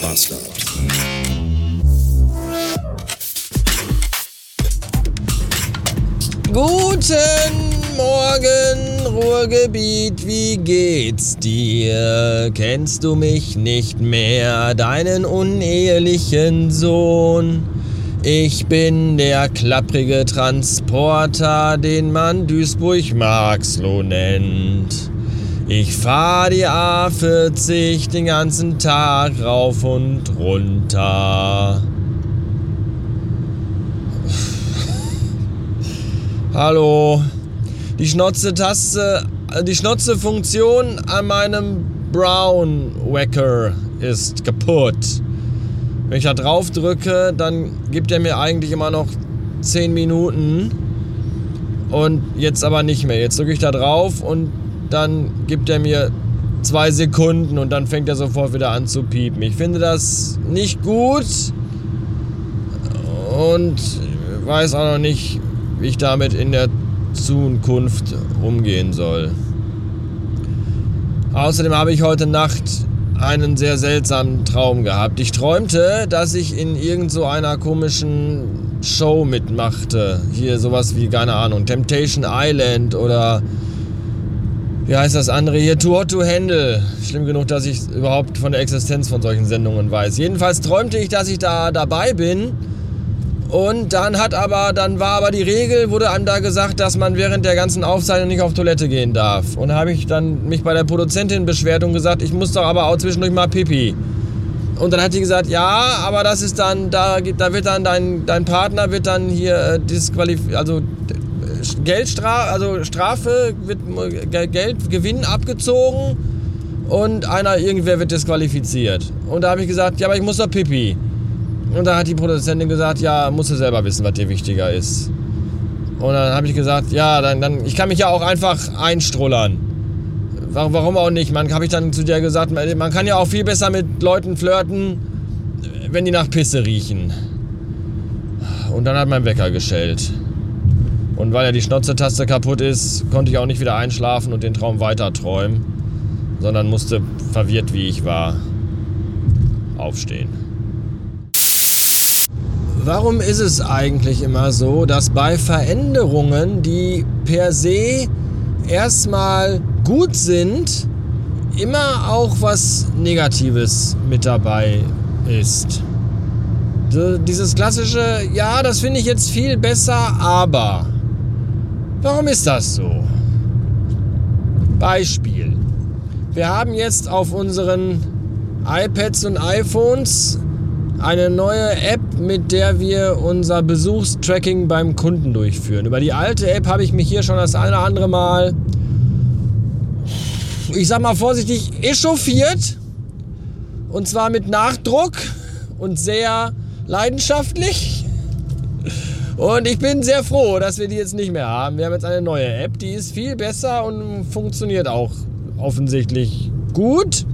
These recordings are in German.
Bastard. Guten Morgen, Ruhrgebiet, wie geht's dir? Kennst du mich nicht mehr, deinen unehelichen Sohn? Ich bin der klapprige Transporter, den man Duisburg-Marxloh nennt. Ich fahr die A40 den ganzen Tag rauf und runter. Hallo. Die Schnotze-Taste, die Schnotze-Funktion an meinem Brown Wacker ist kaputt. Wenn ich da drauf drücke, dann gibt er mir eigentlich immer noch 10 Minuten. Und jetzt aber nicht mehr. Jetzt drücke ich da drauf und dann gibt er mir zwei Sekunden und dann fängt er sofort wieder an zu piepen. Ich finde das nicht gut und weiß auch noch nicht, wie ich damit in der Zukunft umgehen soll. Außerdem habe ich heute Nacht einen sehr seltsamen Traum gehabt. Ich träumte, dass ich in irgend so einer komischen Show mitmachte. Hier sowas wie, keine Ahnung, Temptation Island oder wie heißt das andere hier? Too Hot to Handle. Schlimm genug, dass ich überhaupt von der Existenz von solchen Sendungen weiß. Jedenfalls träumte ich, dass ich da dabei bin und dann hat aber, dann war aber die Regel, wurde einem da gesagt, dass man während der ganzen Aufzeichnung nicht auf Toilette gehen darf. Und habe ich dann mich bei der Produzentin beschwert und gesagt, ich muss doch aber auch zwischendurch mal pipi. Und dann hat die gesagt, ja, aber das ist dann, da, da wird dann dein, dein Partner wird dann hier äh, disqualifiziert, also Geldstrafe, also Strafe wird Geldgewinn abgezogen und einer, irgendwer wird disqualifiziert. Und da habe ich gesagt, ja, aber ich muss doch pipi. Und da hat die Produzentin gesagt, ja, musst du selber wissen, was dir wichtiger ist. Und dann habe ich gesagt, ja, dann, dann, ich kann mich ja auch einfach einstrullern. Warum auch nicht? Man habe ich dann zu der gesagt, man kann ja auch viel besser mit Leuten flirten, wenn die nach Pisse riechen. Und dann hat mein Wecker geschellt. Und weil ja die Schnotzetaste kaputt ist, konnte ich auch nicht wieder einschlafen und den Traum weiter träumen, sondern musste verwirrt wie ich war aufstehen. Warum ist es eigentlich immer so, dass bei Veränderungen, die per se erstmal gut sind, immer auch was Negatives mit dabei ist? Dieses klassische, ja, das finde ich jetzt viel besser, aber. Warum ist das so? Beispiel. Wir haben jetzt auf unseren iPads und iPhones eine neue App, mit der wir unser Besuchstracking beim Kunden durchführen. Über die alte App habe ich mich hier schon das eine oder andere Mal, ich sag mal vorsichtig, echauffiert. Und zwar mit Nachdruck und sehr leidenschaftlich. Und ich bin sehr froh, dass wir die jetzt nicht mehr haben. Wir haben jetzt eine neue App, die ist viel besser und funktioniert auch offensichtlich gut.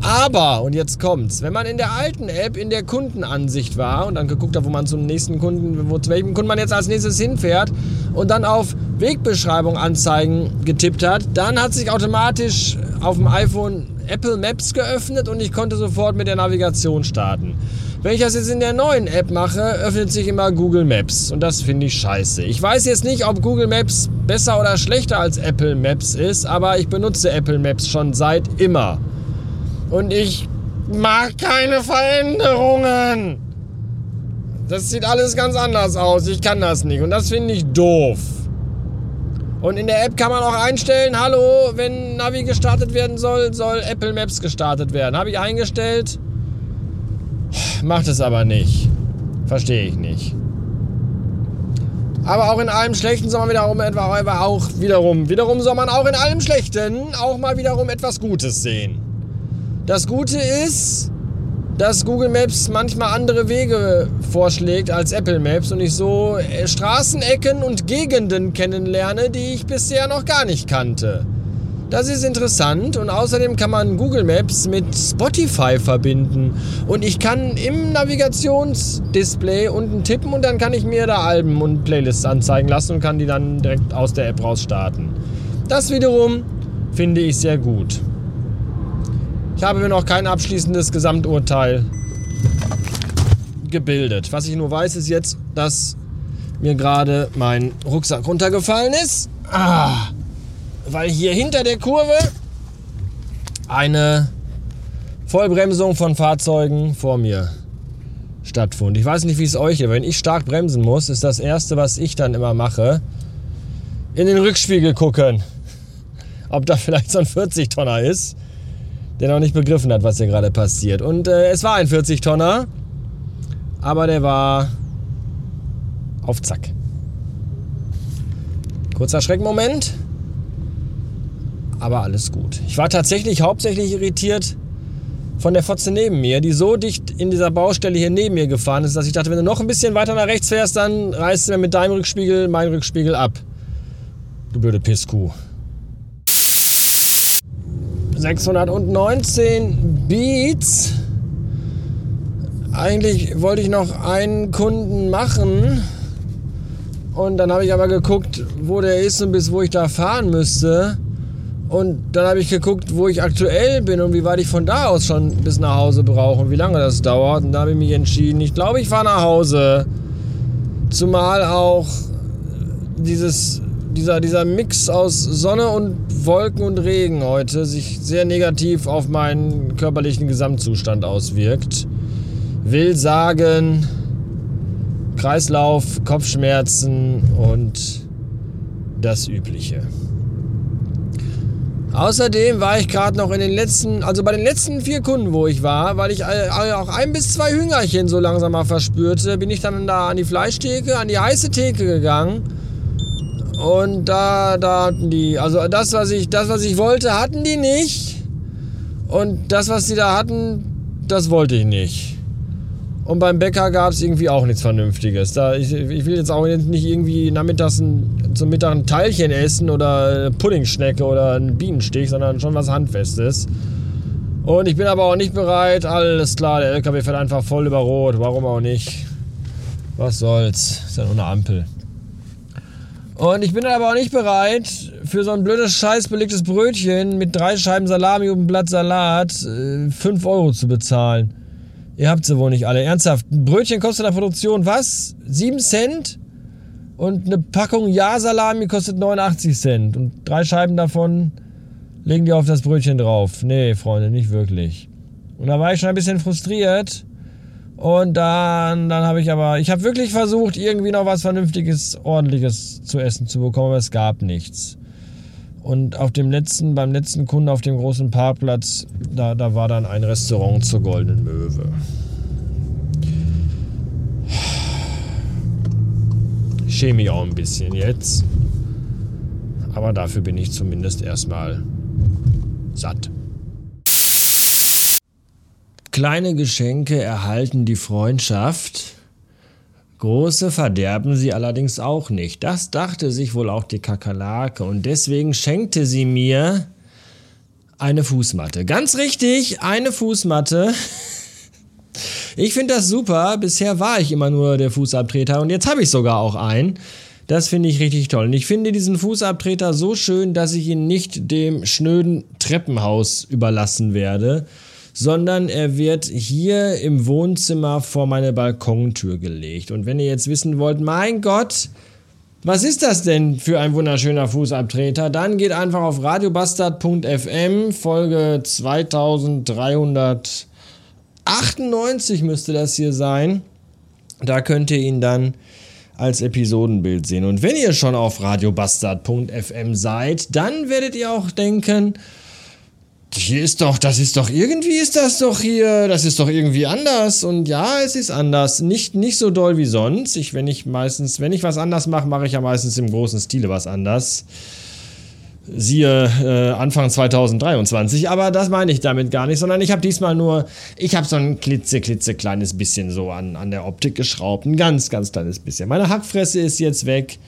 Aber, und jetzt kommt's, wenn man in der alten App in der Kundenansicht war und dann geguckt hat, wo man zum nächsten Kunden, wo, zu welchem Kunden man jetzt als nächstes hinfährt und dann auf Wegbeschreibung anzeigen getippt hat, dann hat sich automatisch auf dem iPhone Apple Maps geöffnet und ich konnte sofort mit der Navigation starten. Wenn ich das jetzt in der neuen App mache, öffnet sich immer Google Maps und das finde ich scheiße. Ich weiß jetzt nicht, ob Google Maps besser oder schlechter als Apple Maps ist, aber ich benutze Apple Maps schon seit immer. Und ich mag keine Veränderungen. Das sieht alles ganz anders aus. Ich kann das nicht. Und das finde ich doof. Und in der App kann man auch einstellen, hallo, wenn Navi gestartet werden soll, soll Apple Maps gestartet werden. Habe ich eingestellt. Macht es aber nicht. Verstehe ich nicht. Aber auch in allem Schlechten soll man wiederum etwa auch wiederum, wiederum soll man auch in allem Schlechten auch mal wiederum etwas Gutes sehen. Das Gute ist, dass Google Maps manchmal andere Wege vorschlägt als Apple Maps und ich so äh, Straßenecken und Gegenden kennenlerne, die ich bisher noch gar nicht kannte. Das ist interessant und außerdem kann man Google Maps mit Spotify verbinden und ich kann im Navigationsdisplay unten tippen und dann kann ich mir da Alben und Playlists anzeigen lassen und kann die dann direkt aus der App raus starten. Das wiederum finde ich sehr gut. Ich habe mir noch kein abschließendes Gesamturteil gebildet. Was ich nur weiß, ist jetzt, dass mir gerade mein Rucksack runtergefallen ist. Ah, weil hier hinter der Kurve eine Vollbremsung von Fahrzeugen vor mir stattfand. Ich weiß nicht, wie es euch ist. Wenn ich stark bremsen muss, ist das Erste, was ich dann immer mache, in den Rückspiegel gucken. Ob da vielleicht so ein 40-Tonner ist, der noch nicht begriffen hat, was hier gerade passiert. Und äh, es war ein 40-Tonner, aber der war auf Zack. Kurzer Schreckmoment, aber alles gut. Ich war tatsächlich hauptsächlich irritiert von der Fotze neben mir, die so dicht in dieser Baustelle hier neben mir gefahren ist, dass ich dachte, wenn du noch ein bisschen weiter nach rechts fährst, dann reißt du mir mit deinem Rückspiegel meinen Rückspiegel ab. Du blöde Pisskuh. 619 Beats. Eigentlich wollte ich noch einen Kunden machen. Und dann habe ich aber geguckt, wo der ist und bis wo ich da fahren müsste. Und dann habe ich geguckt, wo ich aktuell bin und wie weit ich von da aus schon bis nach Hause brauche und wie lange das dauert. Und da habe ich mich entschieden, ich glaube, ich fahre nach Hause. Zumal auch dieses, dieser, dieser Mix aus Sonne und Wolken und Regen heute sich sehr negativ auf meinen körperlichen Gesamtzustand auswirkt. Will sagen, Kreislauf, Kopfschmerzen und das Übliche. Außerdem war ich gerade noch in den letzten, also bei den letzten vier Kunden, wo ich war, weil ich auch ein bis zwei Hüngerchen so langsam mal verspürte, bin ich dann da an die Fleischtheke, an die heiße Theke gegangen. Und da, da hatten die, also das, was ich, das, was ich wollte, hatten die nicht. Und das, was sie da hatten, das wollte ich nicht. Und beim Bäcker gab es irgendwie auch nichts Vernünftiges. Da, ich, ich will jetzt auch nicht irgendwie nachmittags ein, zum Mittag ein Teilchen essen oder eine Puddingschnecke oder einen Bienenstich, sondern schon was Handfestes. Und ich bin aber auch nicht bereit. Alles klar, der LKW fährt einfach voll über Rot. Warum auch nicht? Was soll's? Ist ja nur eine Ampel. Und ich bin aber auch nicht bereit, für so ein blödes, scheiß belegtes Brötchen mit drei Scheiben Salami und einem Blatt Salat 5 äh, Euro zu bezahlen. Ihr habt sie wohl nicht alle. Ernsthaft, ein Brötchen kostet in der Produktion was? 7 Cent? Und eine Packung Ja-Salami kostet 89 Cent. Und drei Scheiben davon legen die auf das Brötchen drauf. Nee, Freunde, nicht wirklich. Und da war ich schon ein bisschen frustriert. Und dann, dann habe ich aber, ich habe wirklich versucht, irgendwie noch was Vernünftiges, Ordentliches zu essen zu bekommen, aber es gab nichts. Und auf dem letzten, beim letzten Kunden auf dem großen Parkplatz, da, da war dann ein Restaurant zur Goldenen Möwe. Ich schäme mich auch ein bisschen jetzt. Aber dafür bin ich zumindest erstmal satt. Kleine Geschenke erhalten die Freundschaft. Große verderben sie allerdings auch nicht. Das dachte sich wohl auch die Kakerlake und deswegen schenkte sie mir eine Fußmatte. Ganz richtig, eine Fußmatte. Ich finde das super. Bisher war ich immer nur der Fußabtreter und jetzt habe ich sogar auch einen. Das finde ich richtig toll. Und ich finde diesen Fußabtreter so schön, dass ich ihn nicht dem schnöden Treppenhaus überlassen werde, sondern er wird hier im Wohnzimmer vor meine Balkontür gelegt. Und wenn ihr jetzt wissen wollt, mein Gott, was ist das denn für ein wunderschöner Fußabtreter? Dann geht einfach auf radiobastard.fm, Folge 2398 müsste das hier sein. Da könnt ihr ihn dann als Episodenbild sehen. Und wenn ihr schon auf radiobastard.fm seid, dann werdet ihr auch denken, hier ist doch, das ist doch, irgendwie ist das doch hier, das ist doch irgendwie anders. Und ja, es ist anders. Nicht, nicht so doll wie sonst. Ich, wenn ich meistens, wenn ich was anders mache, mache ich ja meistens im großen Stile was anders. Siehe äh, Anfang 2023, aber das meine ich damit gar nicht, sondern ich habe diesmal nur, ich habe so ein klitze, klitze kleines bisschen so an, an der Optik geschraubt. Ein ganz, ganz kleines bisschen. Meine Hackfresse ist jetzt weg.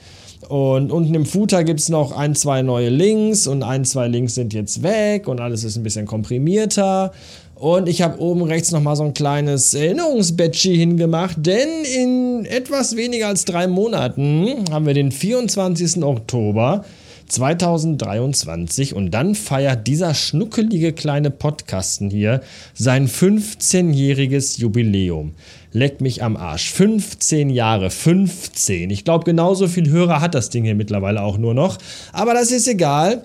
Und unten im Footer gibt es noch ein, zwei neue Links und ein, zwei Links sind jetzt weg und alles ist ein bisschen komprimierter. Und ich habe oben rechts nochmal so ein kleines Erinnerungsbadge hingemacht, denn in etwas weniger als drei Monaten haben wir den 24. Oktober 2023 und dann feiert dieser schnuckelige kleine Podcasten hier sein 15-jähriges Jubiläum. Leck mich am Arsch. 15 Jahre, 15. Ich glaube, genauso viel Hörer hat das Ding hier mittlerweile auch nur noch. Aber das ist egal.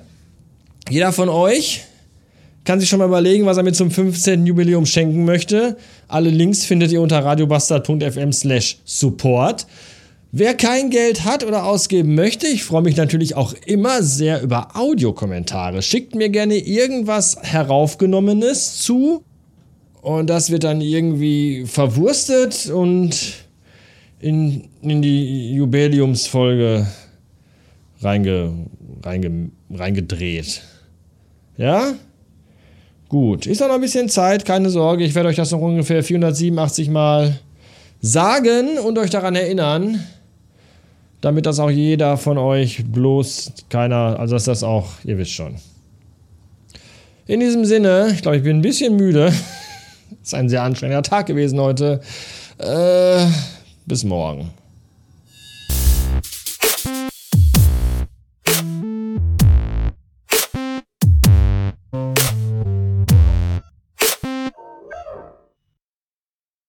Jeder von euch kann sich schon mal überlegen, was er mir zum 15. Jubiläum schenken möchte. Alle Links findet ihr unter radiobastard.fm slash support. Wer kein Geld hat oder ausgeben möchte, ich freue mich natürlich auch immer sehr über Audiokommentare. Schickt mir gerne irgendwas heraufgenommenes zu und das wird dann irgendwie verwurstet und in, in die Jubiläumsfolge reinge, reinge, reingedreht. Ja? Gut, ist noch ein bisschen Zeit, keine Sorge. Ich werde euch das noch ungefähr 487 Mal sagen und euch daran erinnern, damit das auch jeder von euch bloß keiner, also dass das auch, ihr wisst schon. In diesem Sinne, ich glaube, ich bin ein bisschen müde. ist ein sehr anstrengender Tag gewesen heute. Äh, bis morgen.